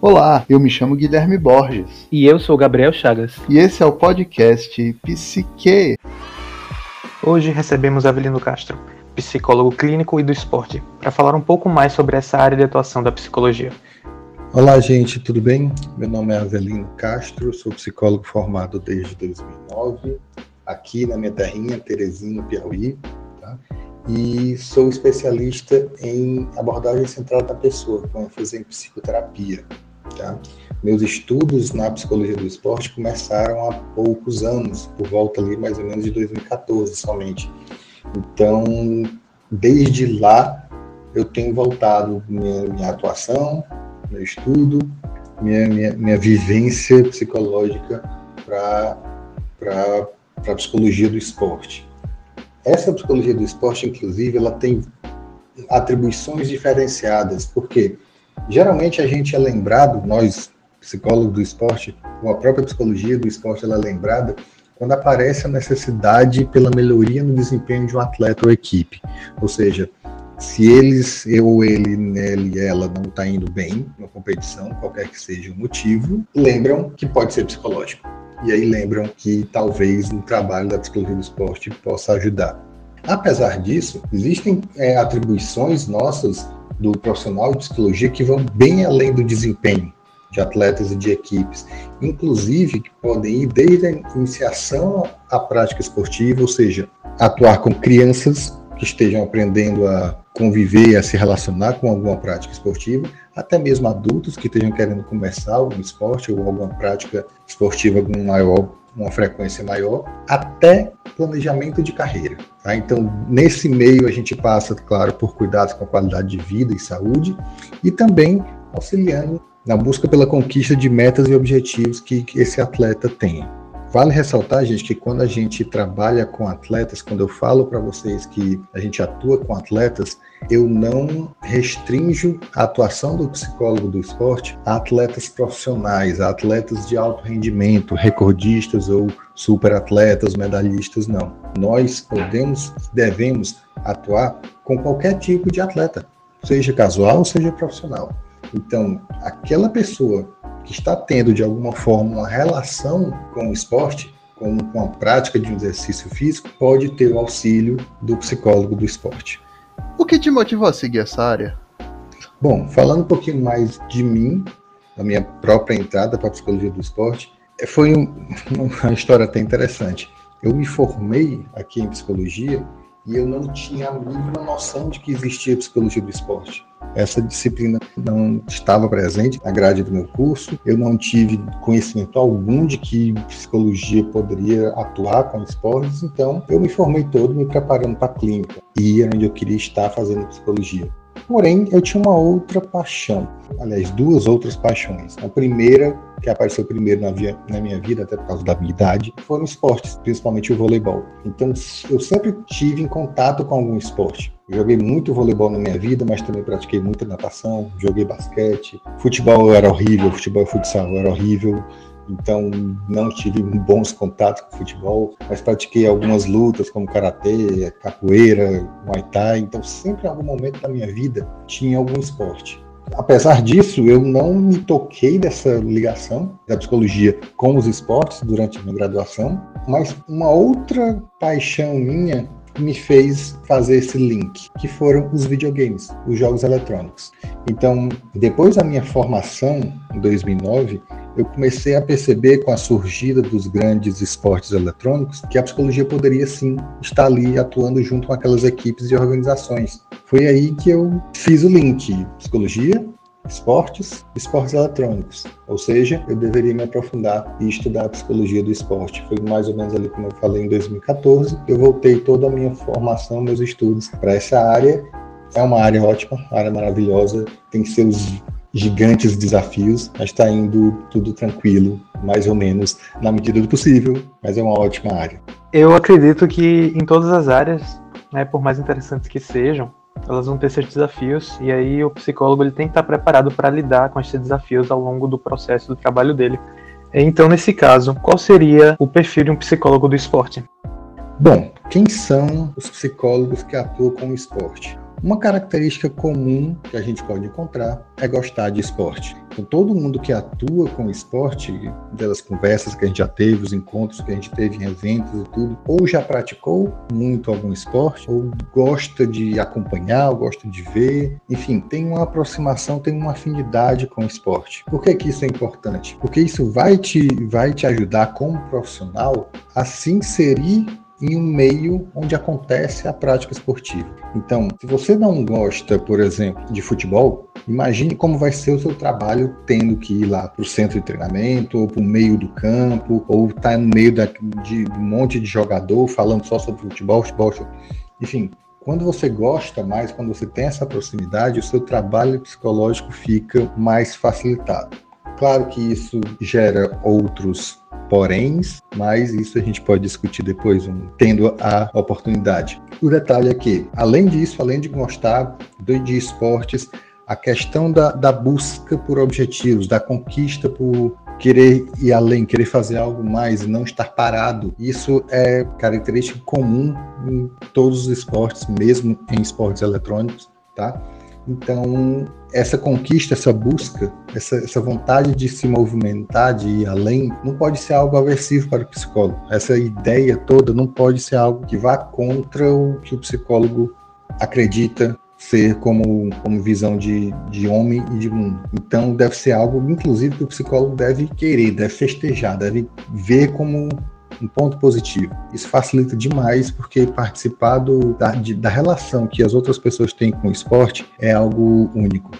Olá, eu me chamo Guilherme Borges. E eu sou Gabriel Chagas. E esse é o podcast Psique. Hoje recebemos Avelino Castro, psicólogo clínico e do esporte, para falar um pouco mais sobre essa área de atuação da psicologia. Olá, gente, tudo bem? Meu nome é Avelino Castro, sou psicólogo formado desde 2009, aqui na minha terrinha, Teresina, Piauí, tá? e sou especialista em abordagem central da pessoa, com ênfase em psicoterapia. Tá? Meus estudos na psicologia do esporte começaram há poucos anos, por volta ali mais ou menos de 2014 somente. Então, desde lá, eu tenho voltado minha, minha atuação, meu estudo, minha, minha, minha vivência psicológica para a psicologia do esporte. Essa psicologia do esporte, inclusive, ela tem atribuições diferenciadas, porque geralmente a gente é lembrado, nós psicólogos do esporte, ou a própria psicologia do esporte, ela é lembrada quando aparece a necessidade pela melhoria no desempenho de um atleta ou equipe. Ou seja, se eles, eu ou ele, ele, ela não está indo bem na competição, qualquer que seja o motivo, lembram que pode ser psicológico. E aí lembram que talvez um trabalho da psicologia do esporte possa ajudar. Apesar disso, existem é, atribuições nossas do profissional de psicologia que vão bem além do desempenho de atletas e de equipes, inclusive que podem ir desde a iniciação à prática esportiva, ou seja, atuar com crianças que estejam aprendendo a conviver, a se relacionar com alguma prática esportiva, até mesmo adultos que estejam querendo começar algum esporte ou alguma prática esportiva com maior, uma frequência maior, até planejamento de carreira. Tá? Então, nesse meio, a gente passa, claro, por cuidados com a qualidade de vida e saúde e também auxiliando na busca pela conquista de metas e objetivos que, que esse atleta tenha. Vale ressaltar, gente, que quando a gente trabalha com atletas, quando eu falo para vocês que a gente atua com atletas, eu não restringo a atuação do psicólogo do esporte a atletas profissionais, a atletas de alto rendimento, recordistas ou superatletas, medalhistas, não. Nós podemos, devemos atuar com qualquer tipo de atleta, seja casual, seja profissional. Então, aquela pessoa que está tendo de alguma forma uma relação com o esporte, com, com a prática de um exercício físico, pode ter o auxílio do psicólogo do esporte. O que te motivou a seguir essa área? Bom, falando um pouquinho mais de mim, da minha própria entrada para a psicologia do esporte, é, foi um, uma história até interessante. Eu me formei aqui em psicologia e eu não tinha a mínima noção de que existia psicologia do esporte. Essa disciplina não estava presente na grade do meu curso, eu não tive conhecimento algum de que psicologia poderia atuar com esportes, então eu me formei todo me preparando para a clínica. E era onde eu queria estar fazendo psicologia. Porém, eu tinha uma outra paixão, aliás, duas outras paixões. A primeira, que apareceu primeiro na, via, na, minha vida, até por causa da minha idade, foram esportes, principalmente o voleibol. Então, eu sempre tive em contato com algum esporte. Eu joguei muito voleibol na minha vida, mas também pratiquei muita natação, joguei basquete. Futebol era horrível, futebol e futsal era horrível então não tive bons contatos com futebol, mas pratiquei algumas lutas como karatê, capoeira, muay thai, então sempre em algum momento da minha vida tinha algum esporte. Apesar disso, eu não me toquei dessa ligação da psicologia com os esportes durante a minha graduação, mas uma outra paixão minha me fez fazer esse link, que foram os videogames, os jogos eletrônicos. Então, depois da minha formação, em 2009, eu comecei a perceber com a surgida dos grandes esportes eletrônicos que a psicologia poderia sim estar ali atuando junto com aquelas equipes e organizações. Foi aí que eu fiz o link psicologia, esportes, esportes eletrônicos. Ou seja, eu deveria me aprofundar e estudar a psicologia do esporte. Foi mais ou menos ali como eu falei em 2014. Eu voltei toda a minha formação, meus estudos para essa área. É uma área ótima, área maravilhosa, tem seus gigantes desafios, mas está indo tudo tranquilo, mais ou menos, na medida do possível, mas é uma ótima área. Eu acredito que em todas as áreas, né, por mais interessantes que sejam, elas vão ter seus desafios e aí o psicólogo ele tem que estar preparado para lidar com esses desafios ao longo do processo do trabalho dele. Então, nesse caso, qual seria o perfil de um psicólogo do esporte? Bom, quem são os psicólogos que atuam com o esporte? Uma característica comum que a gente pode encontrar é gostar de esporte. Então, todo mundo que atua com esporte, delas conversas que a gente já teve, os encontros que a gente teve em eventos e tudo, ou já praticou muito algum esporte, ou gosta de acompanhar, ou gosta de ver, enfim, tem uma aproximação, tem uma afinidade com o esporte. Por que, que isso é importante? Porque isso vai te, vai te ajudar como profissional a se inserir em um meio onde acontece a prática esportiva. Então, se você não gosta, por exemplo, de futebol, imagine como vai ser o seu trabalho tendo que ir lá para o centro de treinamento, ou para o meio do campo, ou estar tá no meio da, de um monte de jogador falando só sobre futebol, futebol, enfim. Quando você gosta mais, quando você tem essa proximidade, o seu trabalho psicológico fica mais facilitado. Claro que isso gera outros poréns, mas isso a gente pode discutir depois, tendo a oportunidade. O detalhe é que, além disso, além de gostar de esportes, a questão da, da busca por objetivos, da conquista por querer ir além, querer fazer algo mais e não estar parado. Isso é característica comum em todos os esportes, mesmo em esportes eletrônicos, tá? Então, essa conquista, essa busca, essa, essa, vontade de se movimentar, de ir além, não pode ser algo aversivo para o psicólogo. Essa ideia toda não pode ser algo que vá contra o que o psicólogo acredita ser como, como visão de, de homem e de mundo. Então, deve ser algo, inclusive, que o psicólogo deve querer, deve festejar, deve ver como um ponto positivo. Isso facilita demais porque participar do, da, de, da relação que as outras pessoas têm com o esporte é algo único.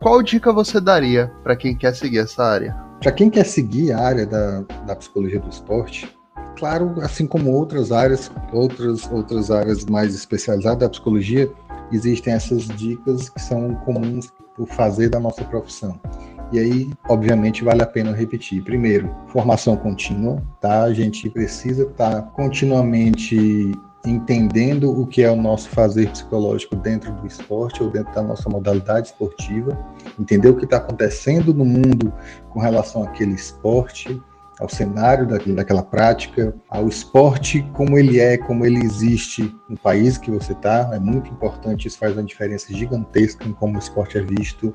Qual dica você daria para quem quer seguir essa área? Para quem quer seguir a área da, da psicologia do esporte, claro, assim como outras áreas, outras, outras áreas mais especializadas da psicologia, existem essas dicas que são comuns por fazer da nossa profissão. E aí, obviamente, vale a pena repetir. Primeiro, formação contínua, tá? A gente precisa estar tá continuamente entendendo o que é o nosso fazer psicológico dentro do esporte ou dentro da nossa modalidade esportiva, entender o que está acontecendo no mundo com relação àquele esporte, ao cenário daquela prática, ao esporte como ele é, como ele existe no país que você está. É muito importante, isso faz uma diferença gigantesca em como o esporte é visto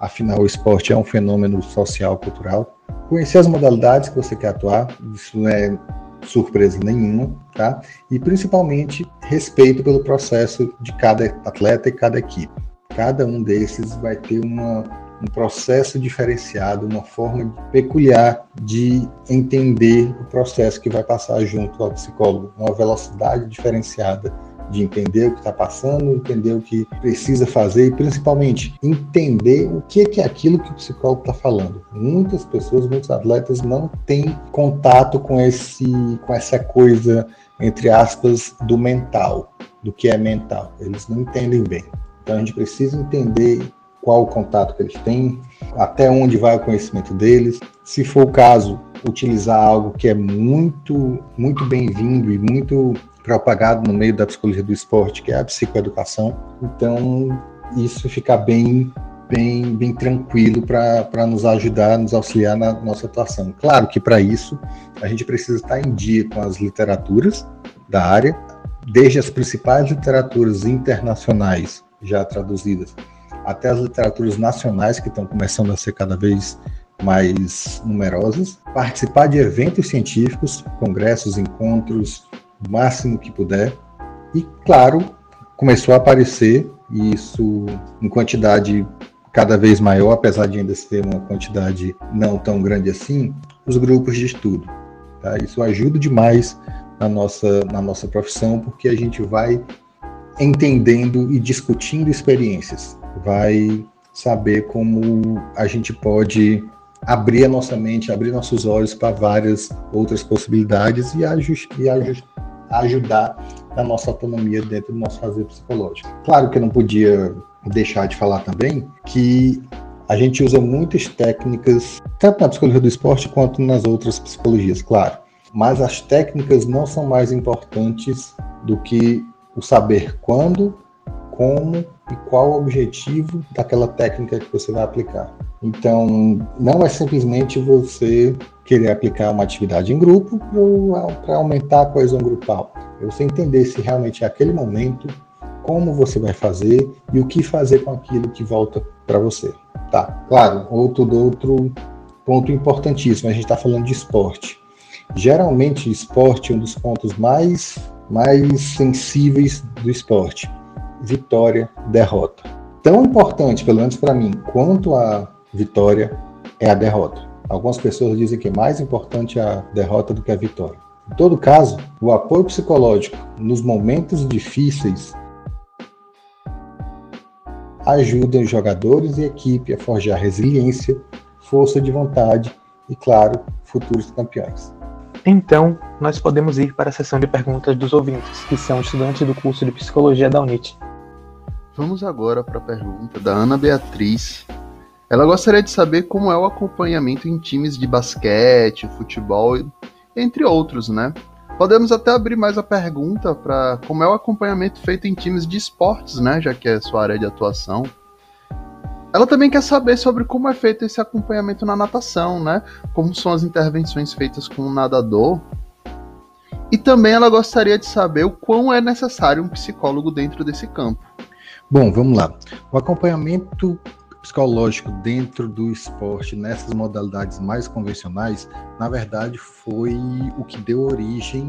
Afinal, o esporte é um fenômeno social, cultural. Conhecer as modalidades que você quer atuar, isso não é surpresa nenhuma, tá? E principalmente respeito pelo processo de cada atleta e cada equipe. Cada um desses vai ter uma, um processo diferenciado, uma forma peculiar de entender o processo que vai passar junto ao psicólogo, uma velocidade diferenciada de entender o que está passando, entender o que precisa fazer e principalmente entender o que é, aquilo que o psicólogo está falando. Muitas pessoas, muitos atletas não têm contato com esse, com essa coisa entre aspas do mental, do que é mental. Eles não entendem bem. Então a gente precisa entender qual o contato que eles têm, até onde vai o conhecimento deles. Se for o caso, utilizar algo que é muito, muito bem-vindo e muito propagado no meio da psicologia do esporte, que é a psicoeducação. Então, isso fica bem bem, bem tranquilo para nos ajudar, nos auxiliar na nossa atuação. Claro que para isso a gente precisa estar em dia com as literaturas da área, desde as principais literaturas internacionais já traduzidas, até as literaturas nacionais que estão começando a ser cada vez mais numerosas, participar de eventos científicos, congressos, encontros, o máximo que puder. E, claro, começou a aparecer, isso em quantidade cada vez maior, apesar de ainda ser uma quantidade não tão grande assim, os grupos de estudo. Tá? Isso ajuda demais na nossa, na nossa profissão, porque a gente vai entendendo e discutindo experiências, vai saber como a gente pode abrir a nossa mente, abrir nossos olhos para várias outras possibilidades e, e ajudar na nossa autonomia dentro do nosso fazer psicológico. Claro que eu não podia deixar de falar também que a gente usa muitas técnicas, tanto na psicologia do esporte quanto nas outras psicologias, claro. Mas as técnicas não são mais importantes do que o saber quando, como e qual o objetivo daquela técnica que você vai aplicar. Então, não é simplesmente você querer aplicar uma atividade em grupo para aumentar a coesão grupal. É você entender se realmente é aquele momento, como você vai fazer e o que fazer com aquilo que volta para você. Tá, claro, outro, outro ponto importantíssimo, a gente está falando de esporte. Geralmente, esporte é um dos pontos mais, mais sensíveis do esporte. Vitória, derrota. Tão importante, pelo menos para mim, quanto a vitória é a derrota. Algumas pessoas dizem que é mais importante a derrota do que a vitória. Em todo caso, o apoio psicológico nos momentos difíceis ajuda os jogadores e equipe a forjar resiliência, força de vontade e, claro, futuros campeões. Então, nós podemos ir para a sessão de perguntas dos ouvintes, que são estudantes do curso de Psicologia da UNIT. Vamos agora para a pergunta da Ana Beatriz. Ela gostaria de saber como é o acompanhamento em times de basquete, futebol, entre outros, né? Podemos até abrir mais a pergunta para como é o acompanhamento feito em times de esportes, né? Já que é sua área de atuação. Ela também quer saber sobre como é feito esse acompanhamento na natação, né? Como são as intervenções feitas com o nadador. E também ela gostaria de saber o quão é necessário um psicólogo dentro desse campo. Bom, vamos lá. O acompanhamento psicológico dentro do esporte, nessas modalidades mais convencionais, na verdade foi o que deu origem,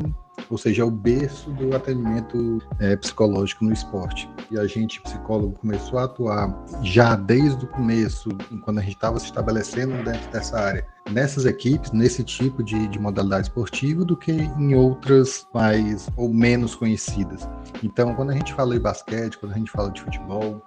ou seja, é o berço do atendimento é, psicológico no esporte. E a gente, psicólogo, começou a atuar já desde o começo, quando a gente estava se estabelecendo dentro dessa área, nessas equipes, nesse tipo de, de modalidade esportiva, do que em outras mais ou menos conhecidas. Então, quando a gente fala de basquete, quando a gente fala de futebol,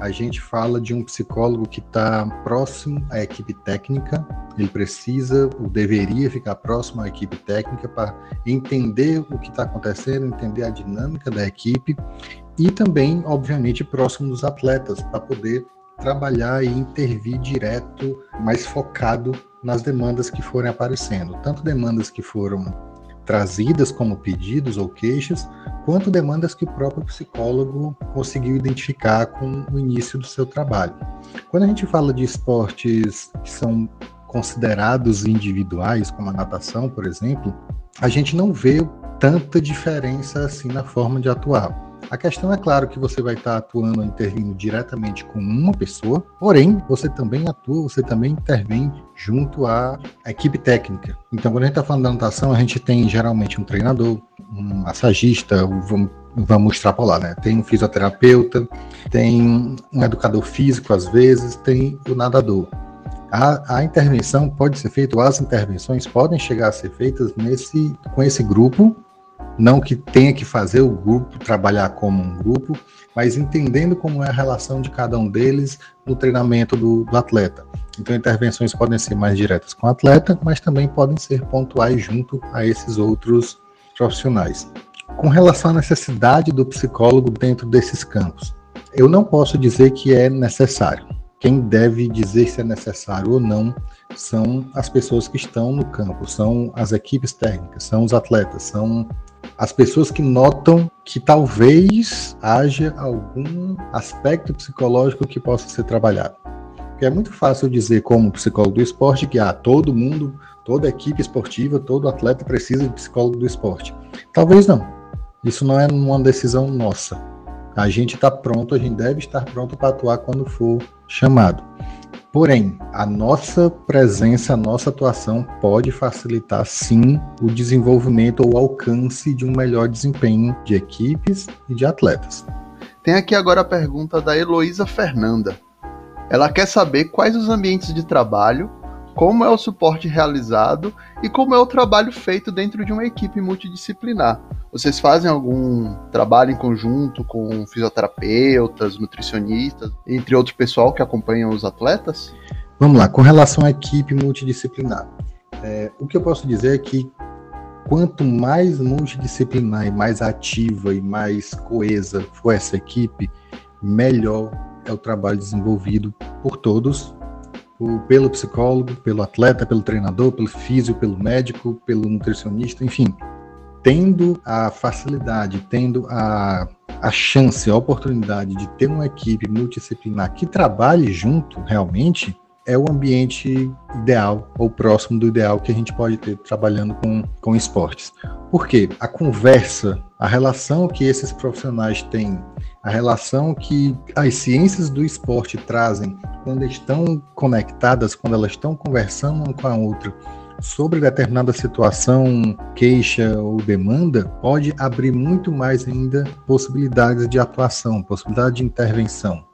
a gente fala de um psicólogo que está próximo à equipe técnica, ele precisa ou deveria ficar próximo à equipe técnica para entender o que está acontecendo, entender a dinâmica da equipe e também, obviamente, próximo dos atletas, para poder trabalhar e intervir direto, mais focado nas demandas que forem aparecendo, tanto demandas que foram trazidas como pedidos ou queixas, quanto demandas que o próprio psicólogo conseguiu identificar com o início do seu trabalho. Quando a gente fala de esportes que são considerados individuais, como a natação, por exemplo, a gente não vê tanta diferença assim na forma de atuar. A questão é claro que você vai estar atuando, intervindo diretamente com uma pessoa, porém, você também atua, você também intervém junto à equipe técnica. Então, quando a gente está falando da natação, a gente tem geralmente um treinador, um massagista, vamos, vamos extrapolar, né? Tem um fisioterapeuta, tem um educador físico, às vezes, tem o nadador. A, a, intervenção pode ser feita, ou as intervenções podem chegar a ser feitas nesse, com esse grupo não que tenha que fazer o grupo trabalhar como um grupo, mas entendendo como é a relação de cada um deles no treinamento do, do atleta. Então, intervenções podem ser mais diretas com o atleta, mas também podem ser pontuais junto a esses outros profissionais. Com relação à necessidade do psicólogo dentro desses campos, eu não posso dizer que é necessário. Quem deve dizer se é necessário ou não são as pessoas que estão no campo, são as equipes técnicas, são os atletas, são as pessoas que notam que talvez haja algum aspecto psicológico que possa ser trabalhado. Porque é muito fácil dizer, como psicólogo do esporte, que ah, todo mundo, toda equipe esportiva, todo atleta precisa de psicólogo do esporte. Talvez não. Isso não é uma decisão nossa. A gente está pronto, a gente deve estar pronto para atuar quando for chamado. Porém, a nossa presença, a nossa atuação pode facilitar sim o desenvolvimento ou alcance de um melhor desempenho de equipes e de atletas. Tem aqui agora a pergunta da Heloísa Fernanda. Ela quer saber quais os ambientes de trabalho como é o suporte realizado e como é o trabalho feito dentro de uma equipe multidisciplinar. Vocês fazem algum trabalho em conjunto com fisioterapeutas, nutricionistas, entre outro pessoal que acompanham os atletas? Vamos lá, com relação à equipe multidisciplinar. É, o que eu posso dizer é que quanto mais multidisciplinar e mais ativa e mais coesa for essa equipe, melhor é o trabalho desenvolvido por todos pelo psicólogo, pelo atleta, pelo treinador, pelo físico, pelo médico, pelo nutricionista, enfim, tendo a facilidade, tendo a, a chance, a oportunidade de ter uma equipe multidisciplinar que trabalhe junto realmente, é o ambiente ideal ou próximo do ideal que a gente pode ter trabalhando com, com esportes. Por quê? A conversa, a relação que esses profissionais têm, a relação que as ciências do esporte trazem quando estão conectadas, quando elas estão conversando uma com a outra, sobre determinada situação, queixa ou demanda, pode abrir muito mais ainda possibilidades de atuação, possibilidade de intervenção.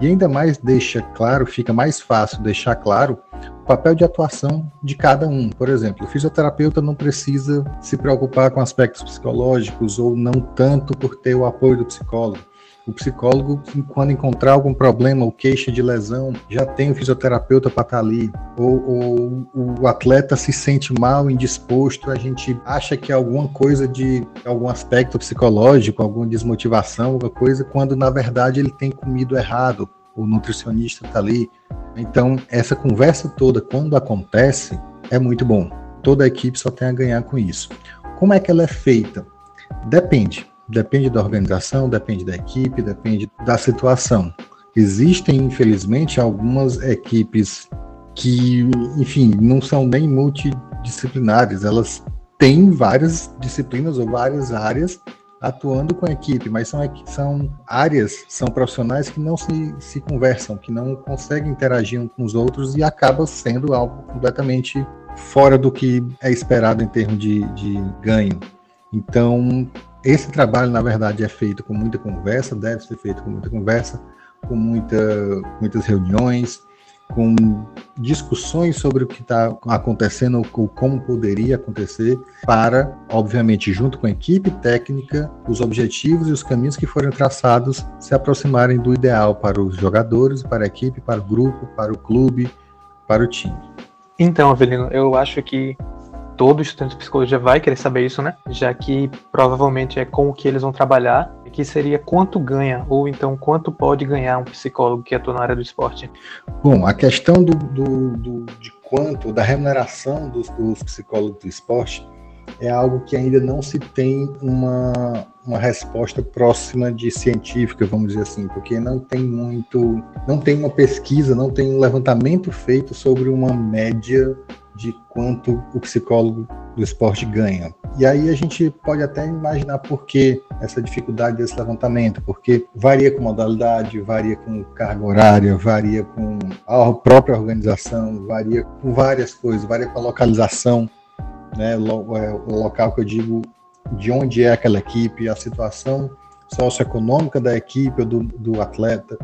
E ainda mais deixa claro, fica mais fácil deixar claro o papel de atuação de cada um. Por exemplo, o fisioterapeuta não precisa se preocupar com aspectos psicológicos ou não tanto por ter o apoio do psicólogo o psicólogo, quando encontrar algum problema ou queixa de lesão, já tem o fisioterapeuta para estar tá ali. Ou, ou, o atleta se sente mal, indisposto, a gente acha que é alguma coisa de algum aspecto psicológico, alguma desmotivação, alguma coisa, quando na verdade ele tem comido errado. O nutricionista está ali. Então, essa conversa toda, quando acontece, é muito bom. Toda a equipe só tem a ganhar com isso. Como é que ela é feita? Depende Depende da organização, depende da equipe, depende da situação. Existem, infelizmente, algumas equipes que, enfim, não são nem multidisciplinares, elas têm várias disciplinas ou várias áreas atuando com a equipe, mas são, são áreas, são profissionais que não se, se conversam, que não conseguem interagir uns com os outros e acaba sendo algo completamente fora do que é esperado em termos de, de ganho. Então, esse trabalho, na verdade, é feito com muita conversa, deve ser feito com muita conversa, com muita, muitas reuniões, com discussões sobre o que está acontecendo ou como poderia acontecer, para, obviamente, junto com a equipe técnica, os objetivos e os caminhos que forem traçados se aproximarem do ideal para os jogadores, para a equipe, para o grupo, para o clube, para o time. Então, Avelino, eu acho que todo estudante de psicologia vai querer saber isso, né? Já que provavelmente é com o que eles vão trabalhar, que seria quanto ganha, ou então quanto pode ganhar um psicólogo que atua na área do esporte. Bom, a questão do, do, do de quanto, da remuneração dos, dos psicólogos do esporte, é algo que ainda não se tem uma, uma resposta próxima de científica, vamos dizer assim, porque não tem muito, não tem uma pesquisa, não tem um levantamento feito sobre uma média quanto o psicólogo do esporte ganha. E aí a gente pode até imaginar por que essa dificuldade desse levantamento, porque varia com modalidade, varia com carga horária, varia com a própria organização, varia com várias coisas, varia com a localização, né, é, o local que eu digo de onde é aquela equipe, a situação socioeconômica da equipe ou do, do atleta,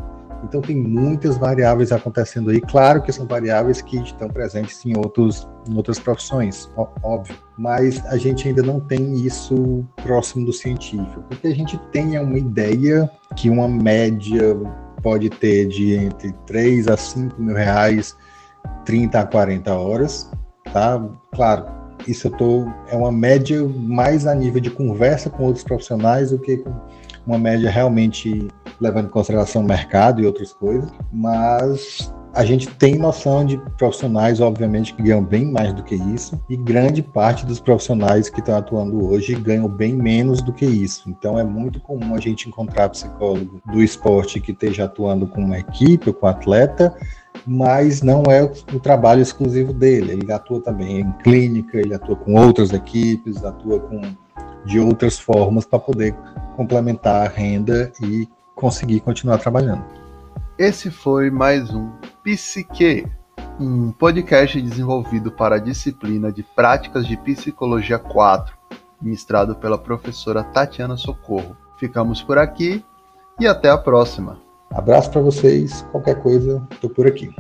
então tem muitas variáveis acontecendo aí. Claro que são variáveis que estão presentes em, outros, em outras profissões, óbvio. Mas a gente ainda não tem isso próximo do científico. O que a gente tem é uma ideia que uma média pode ter de entre 3 a 5 mil reais, 30 a 40 horas, tá? Claro, isso eu tô, é uma média mais a nível de conversa com outros profissionais do que uma média realmente levando em consideração o mercado e outras coisas, mas a gente tem noção de profissionais, obviamente, que ganham bem mais do que isso, e grande parte dos profissionais que estão atuando hoje ganham bem menos do que isso. Então é muito comum a gente encontrar psicólogo do esporte que esteja atuando com uma equipe ou com um atleta, mas não é o trabalho exclusivo dele. Ele atua também em clínica, ele atua com outras equipes, atua com de outras formas para poder complementar a renda e conseguir continuar trabalhando. Esse foi mais um Psique, um podcast desenvolvido para a disciplina de Práticas de Psicologia 4, ministrado pela professora Tatiana Socorro. Ficamos por aqui e até a próxima. Abraço para vocês. Qualquer coisa, estou por aqui.